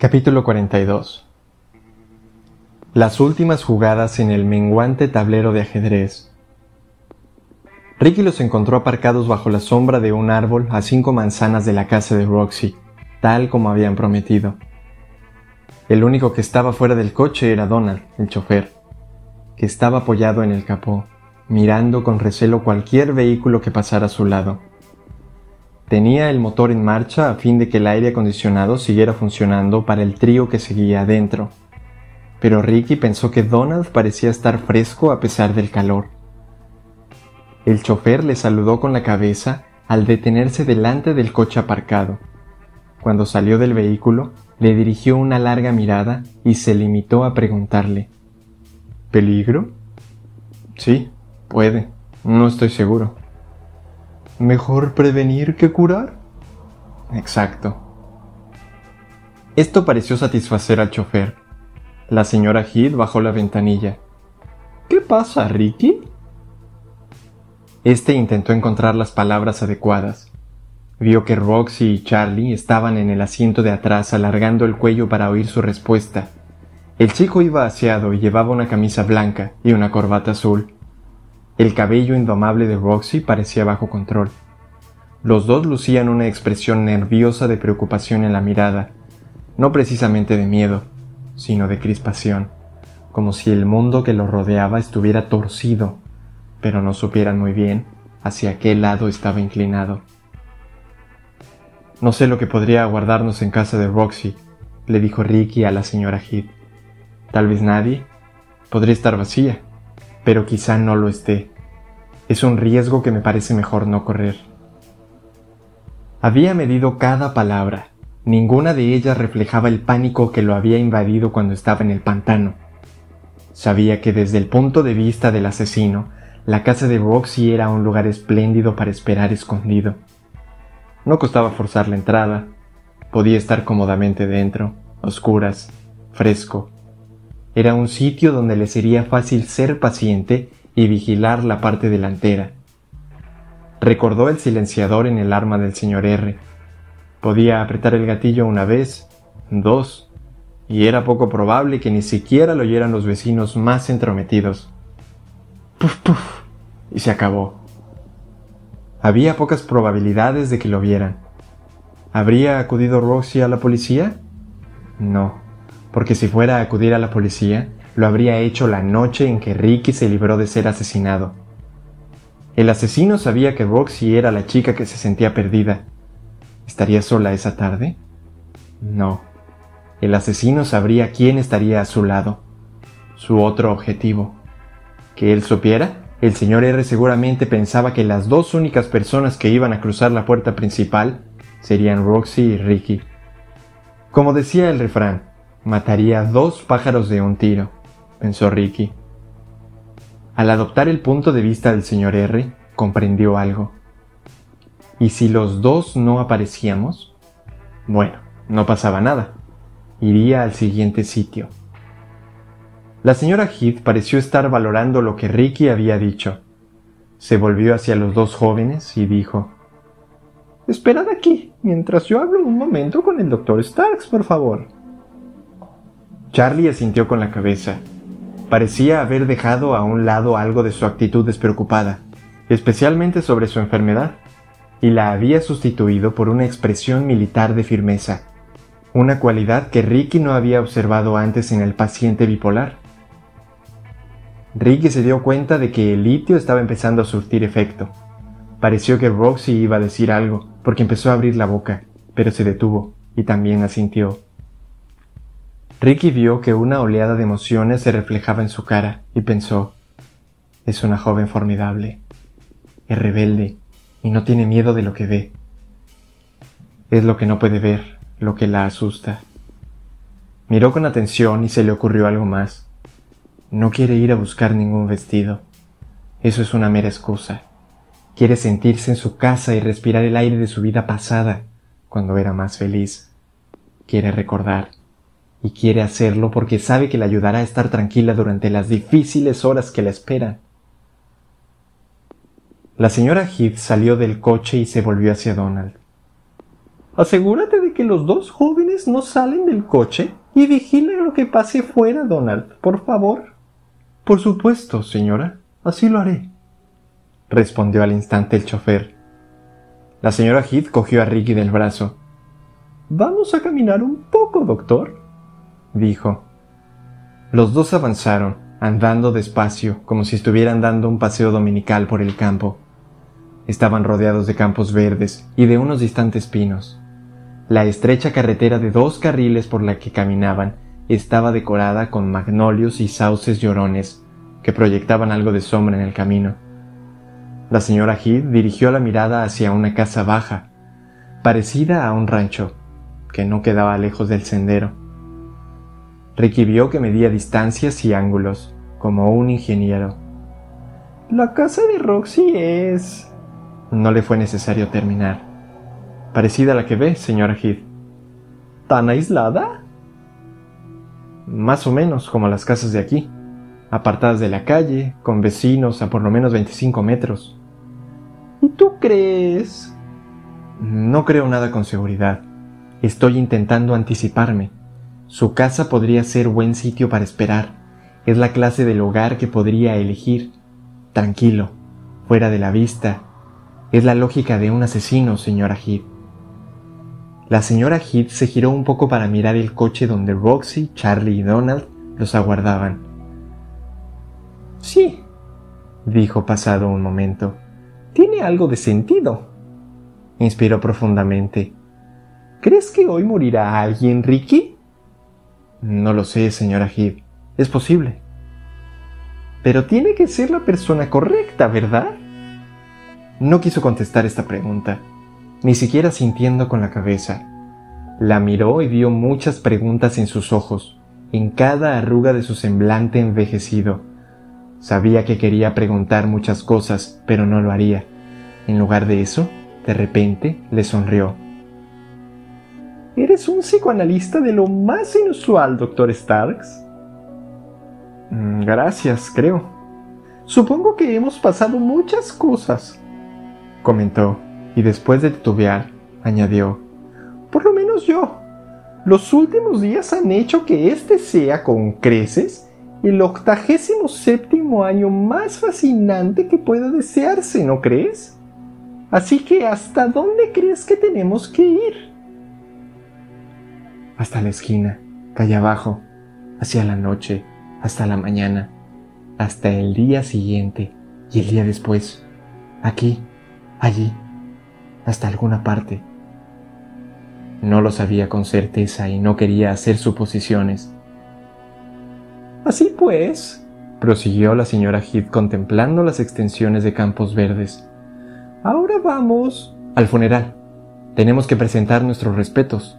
Capítulo 42 Las últimas jugadas en el menguante tablero de ajedrez. Ricky los encontró aparcados bajo la sombra de un árbol a cinco manzanas de la casa de Roxy, tal como habían prometido. El único que estaba fuera del coche era Donald, el chofer, que estaba apoyado en el capó, mirando con recelo cualquier vehículo que pasara a su lado. Tenía el motor en marcha a fin de que el aire acondicionado siguiera funcionando para el trío que seguía adentro. Pero Ricky pensó que Donald parecía estar fresco a pesar del calor. El chofer le saludó con la cabeza al detenerse delante del coche aparcado. Cuando salió del vehículo, le dirigió una larga mirada y se limitó a preguntarle ¿Peligro? Sí, puede. No estoy seguro. Mejor prevenir que curar. Exacto. Esto pareció satisfacer al chofer. La señora Heath bajó la ventanilla. ¿Qué pasa, Ricky? Este intentó encontrar las palabras adecuadas. Vio que Roxy y Charlie estaban en el asiento de atrás alargando el cuello para oír su respuesta. El chico iba aseado y llevaba una camisa blanca y una corbata azul. El cabello indomable de Roxy parecía bajo control. Los dos lucían una expresión nerviosa de preocupación en la mirada, no precisamente de miedo, sino de crispación, como si el mundo que los rodeaba estuviera torcido, pero no supieran muy bien hacia qué lado estaba inclinado. No sé lo que podría aguardarnos en casa de Roxy, le dijo Ricky a la señora Heath. Tal vez nadie. Podría estar vacía pero quizá no lo esté. Es un riesgo que me parece mejor no correr. Había medido cada palabra. Ninguna de ellas reflejaba el pánico que lo había invadido cuando estaba en el pantano. Sabía que desde el punto de vista del asesino, la casa de Roxy era un lugar espléndido para esperar escondido. No costaba forzar la entrada, podía estar cómodamente dentro, oscuras, fresco, era un sitio donde le sería fácil ser paciente y vigilar la parte delantera. Recordó el silenciador en el arma del señor R. Podía apretar el gatillo una vez, dos, y era poco probable que ni siquiera lo oyeran los vecinos más entrometidos. Puf, puf, y se acabó. Había pocas probabilidades de que lo vieran. ¿Habría acudido Roxy a la policía? No porque si fuera a acudir a la policía, lo habría hecho la noche en que Ricky se libró de ser asesinado. El asesino sabía que Roxy era la chica que se sentía perdida. ¿Estaría sola esa tarde? No. El asesino sabría quién estaría a su lado. Su otro objetivo. ¿Que él supiera? El señor R seguramente pensaba que las dos únicas personas que iban a cruzar la puerta principal serían Roxy y Ricky. Como decía el refrán, Mataría dos pájaros de un tiro, pensó Ricky. Al adoptar el punto de vista del señor R, comprendió algo. ¿Y si los dos no aparecíamos? Bueno, no pasaba nada. Iría al siguiente sitio. La señora Heath pareció estar valorando lo que Ricky había dicho. Se volvió hacia los dos jóvenes y dijo, Esperad aquí, mientras yo hablo un momento con el doctor Starks, por favor. Charlie asintió con la cabeza. Parecía haber dejado a un lado algo de su actitud despreocupada, especialmente sobre su enfermedad, y la había sustituido por una expresión militar de firmeza, una cualidad que Ricky no había observado antes en el paciente bipolar. Ricky se dio cuenta de que el litio estaba empezando a surtir efecto. Pareció que Roxy iba a decir algo, porque empezó a abrir la boca, pero se detuvo y también asintió. Ricky vio que una oleada de emociones se reflejaba en su cara y pensó, es una joven formidable, es rebelde y no tiene miedo de lo que ve. Es lo que no puede ver, lo que la asusta. Miró con atención y se le ocurrió algo más. No quiere ir a buscar ningún vestido. Eso es una mera excusa. Quiere sentirse en su casa y respirar el aire de su vida pasada, cuando era más feliz. Quiere recordar y quiere hacerlo porque sabe que le ayudará a estar tranquila durante las difíciles horas que la esperan. La señora Heath salió del coche y se volvió hacia Donald. Asegúrate de que los dos jóvenes no salen del coche y vigila lo que pase fuera, Donald, por favor. Por supuesto, señora. Así lo haré. respondió al instante el chofer. La señora Heath cogió a Ricky del brazo. Vamos a caminar un poco, doctor, dijo. Los dos avanzaron, andando despacio, como si estuvieran dando un paseo dominical por el campo. Estaban rodeados de campos verdes y de unos distantes pinos. La estrecha carretera de dos carriles por la que caminaban estaba decorada con magnolios y sauces llorones que proyectaban algo de sombra en el camino. La señora Heath dirigió la mirada hacia una casa baja, parecida a un rancho, que no quedaba lejos del sendero. Ricky vio que medía distancias y ángulos, como un ingeniero. La casa de Roxy es... No le fue necesario terminar. Parecida a la que ve, señora Heath. ¿Tan aislada? Más o menos como las casas de aquí, apartadas de la calle, con vecinos a por lo menos 25 metros. ¿Y tú crees? No creo nada con seguridad. Estoy intentando anticiparme. Su casa podría ser buen sitio para esperar. Es la clase del hogar que podría elegir. Tranquilo, fuera de la vista. Es la lógica de un asesino, señora Heath. La señora Heath se giró un poco para mirar el coche donde Roxy, Charlie y Donald los aguardaban. Sí, dijo pasado un momento. Tiene algo de sentido. Inspiró profundamente. ¿Crees que hoy morirá alguien, Ricky? No lo sé, señora Heath. Es posible. Pero tiene que ser la persona correcta, ¿verdad? No quiso contestar esta pregunta ni siquiera sintiendo con la cabeza. La miró y vio muchas preguntas en sus ojos, en cada arruga de su semblante envejecido. Sabía que quería preguntar muchas cosas, pero no lo haría. En lugar de eso, de repente le sonrió. Eres un psicoanalista de lo más inusual, doctor Starks. Mm, gracias, creo. Supongo que hemos pasado muchas cosas, comentó y después de titubear, añadió, Por lo menos yo. Los últimos días han hecho que este sea con creces el octagésimo séptimo año más fascinante que pueda desearse, ¿no crees? Así que ¿hasta dónde crees que tenemos que ir? Hasta la esquina, calle abajo, hacia la noche, hasta la mañana, hasta el día siguiente y el día después, aquí, allí hasta alguna parte. No lo sabía con certeza y no quería hacer suposiciones. Así pues, prosiguió la señora Heath contemplando las extensiones de campos verdes. Ahora vamos al funeral. Tenemos que presentar nuestros respetos.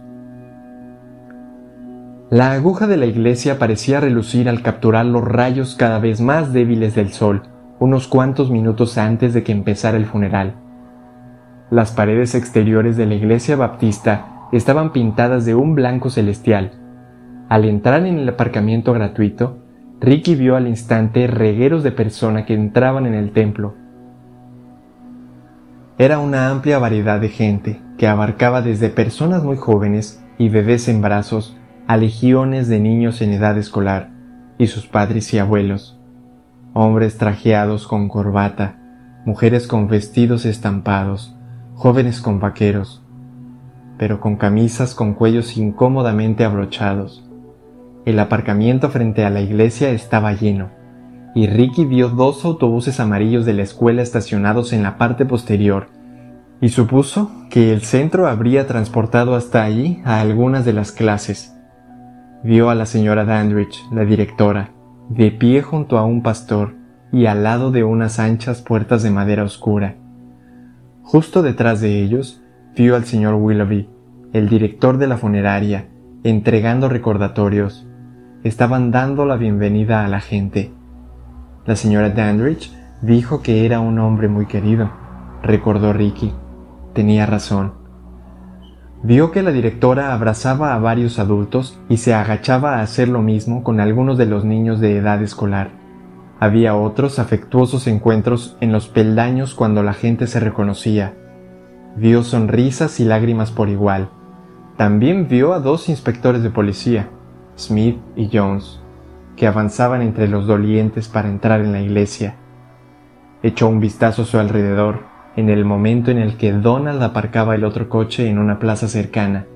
La aguja de la iglesia parecía relucir al capturar los rayos cada vez más débiles del sol, unos cuantos minutos antes de que empezara el funeral. Las paredes exteriores de la iglesia baptista estaban pintadas de un blanco celestial. Al entrar en el aparcamiento gratuito, Ricky vio al instante regueros de personas que entraban en el templo. Era una amplia variedad de gente que abarcaba desde personas muy jóvenes y bebés en brazos a legiones de niños en edad escolar y sus padres y abuelos, hombres trajeados con corbata, mujeres con vestidos estampados, jóvenes con vaqueros, pero con camisas con cuellos incómodamente abrochados. El aparcamiento frente a la iglesia estaba lleno, y Ricky vio dos autobuses amarillos de la escuela estacionados en la parte posterior, y supuso que el centro habría transportado hasta allí a algunas de las clases. Vio a la señora Dandridge, la directora, de pie junto a un pastor y al lado de unas anchas puertas de madera oscura. Justo detrás de ellos vio al señor Willoughby, el director de la funeraria, entregando recordatorios. Estaban dando la bienvenida a la gente. La señora Dandridge dijo que era un hombre muy querido, recordó Ricky. Tenía razón. Vio que la directora abrazaba a varios adultos y se agachaba a hacer lo mismo con algunos de los niños de edad escolar. Había otros afectuosos encuentros en los peldaños cuando la gente se reconocía. Vio sonrisas y lágrimas por igual. También vio a dos inspectores de policía, Smith y Jones, que avanzaban entre los dolientes para entrar en la iglesia. Echó un vistazo a su alrededor en el momento en el que Donald aparcaba el otro coche en una plaza cercana.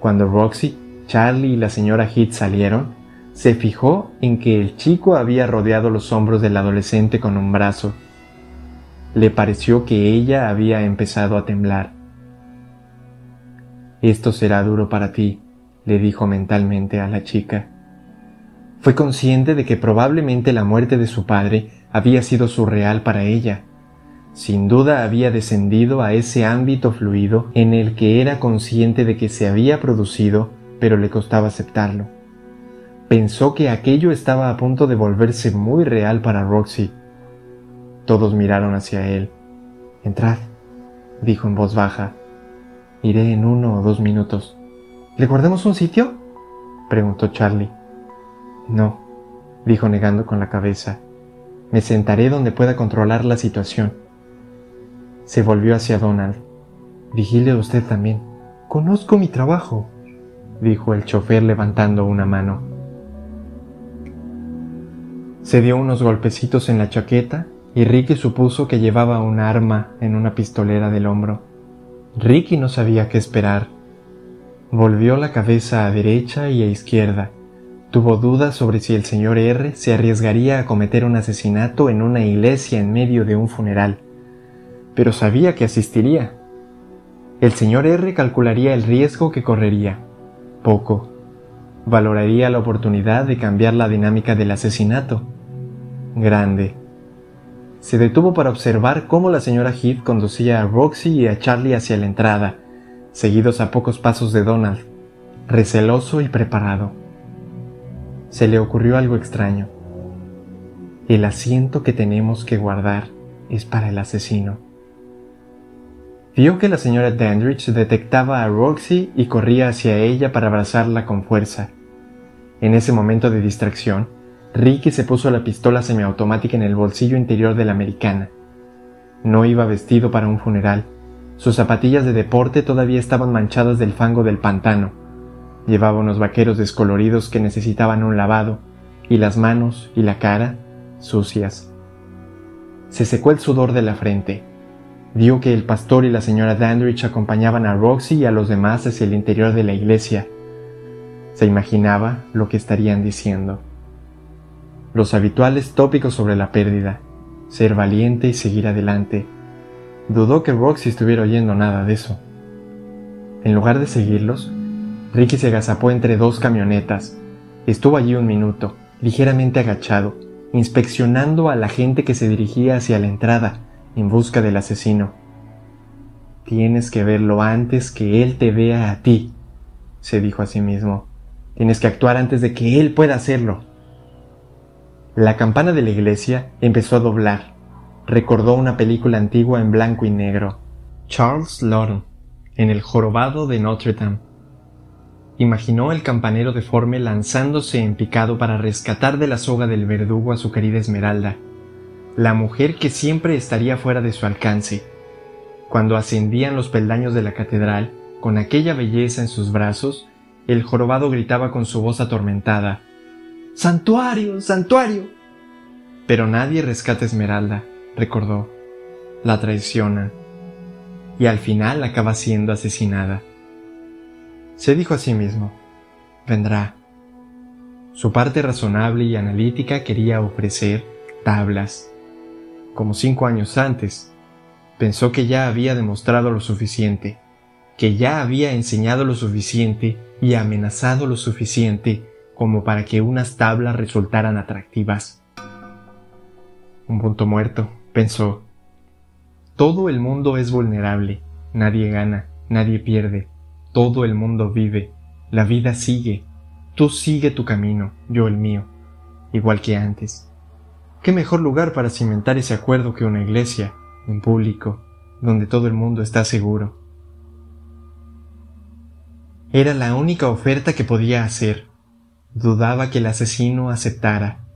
Cuando Roxy, Charlie y la señora Heath salieron, se fijó en que el chico había rodeado los hombros del adolescente con un brazo. Le pareció que ella había empezado a temblar. Esto será duro para ti, le dijo mentalmente a la chica. Fue consciente de que probablemente la muerte de su padre había sido surreal para ella. Sin duda había descendido a ese ámbito fluido en el que era consciente de que se había producido, pero le costaba aceptarlo. Pensó que aquello estaba a punto de volverse muy real para Roxy. Todos miraron hacia él. Entrad, dijo en voz baja. Iré en uno o dos minutos. ¿Le guardemos un sitio? preguntó Charlie. No, dijo negando con la cabeza. Me sentaré donde pueda controlar la situación. Se volvió hacia Donald. Vigile usted también. Conozco mi trabajo, dijo el chofer levantando una mano. Se dio unos golpecitos en la chaqueta y Ricky supuso que llevaba un arma en una pistolera del hombro. Ricky no sabía qué esperar. Volvió la cabeza a derecha y a izquierda Tuvo dudas sobre si el señor R se arriesgaría a cometer un asesinato en una iglesia en medio de un funeral, pero sabía que asistiría. El señor R calcularía el riesgo que correría. Poco. Valoraría la oportunidad de cambiar la dinámica del asesinato. Grande. Se detuvo para observar cómo la señora Heath conducía a Roxy y a Charlie hacia la entrada, seguidos a pocos pasos de Donald, receloso y preparado se le ocurrió algo extraño. El asiento que tenemos que guardar es para el asesino. Vio que la señora Dandridge detectaba a Roxy y corría hacia ella para abrazarla con fuerza. En ese momento de distracción, Ricky se puso la pistola semiautomática en el bolsillo interior de la americana. No iba vestido para un funeral. Sus zapatillas de deporte todavía estaban manchadas del fango del pantano Llevaba unos vaqueros descoloridos que necesitaban un lavado, y las manos y la cara sucias. Se secó el sudor de la frente. Vio que el pastor y la señora Dandridge acompañaban a Roxy y a los demás hacia el interior de la iglesia. Se imaginaba lo que estarían diciendo. Los habituales tópicos sobre la pérdida, ser valiente y seguir adelante. Dudó que Roxy estuviera oyendo nada de eso. En lugar de seguirlos, Ricky se agazapó entre dos camionetas. Estuvo allí un minuto, ligeramente agachado, inspeccionando a la gente que se dirigía hacia la entrada en busca del asesino. Tienes que verlo antes que él te vea a ti, se dijo a sí mismo. Tienes que actuar antes de que él pueda hacerlo. La campana de la iglesia empezó a doblar. Recordó una película antigua en blanco y negro. Charles Lawton, en el jorobado de Notre Dame. Imaginó el campanero deforme lanzándose en picado para rescatar de la soga del verdugo a su querida Esmeralda, la mujer que siempre estaría fuera de su alcance. Cuando ascendían los peldaños de la catedral, con aquella belleza en sus brazos, el jorobado gritaba con su voz atormentada ¡Santuario! ¡Santuario! Pero nadie rescata a Esmeralda, recordó. La traicionan. Y al final acaba siendo asesinada. Se dijo a sí mismo, vendrá. Su parte razonable y analítica quería ofrecer tablas. Como cinco años antes, pensó que ya había demostrado lo suficiente, que ya había enseñado lo suficiente y amenazado lo suficiente como para que unas tablas resultaran atractivas. Un punto muerto, pensó. Todo el mundo es vulnerable, nadie gana, nadie pierde, todo el mundo vive, la vida sigue, tú sigue tu camino, yo el mío, igual que antes. ¿Qué mejor lugar para cimentar ese acuerdo que una iglesia, en público, donde todo el mundo está seguro? Era la única oferta que podía hacer. Dudaba que el asesino aceptara.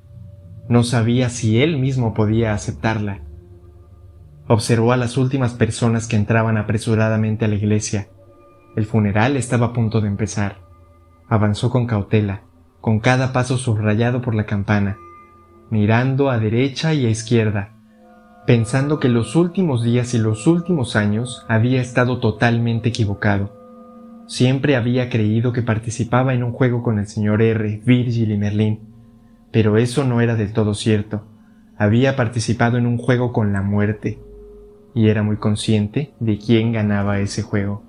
No sabía si él mismo podía aceptarla. Observó a las últimas personas que entraban apresuradamente a la iglesia. El funeral estaba a punto de empezar. Avanzó con cautela, con cada paso subrayado por la campana, mirando a derecha y a izquierda, pensando que los últimos días y los últimos años había estado totalmente equivocado. Siempre había creído que participaba en un juego con el señor R, Virgil y Merlín, pero eso no era del todo cierto. Había participado en un juego con la muerte, y era muy consciente de quién ganaba ese juego.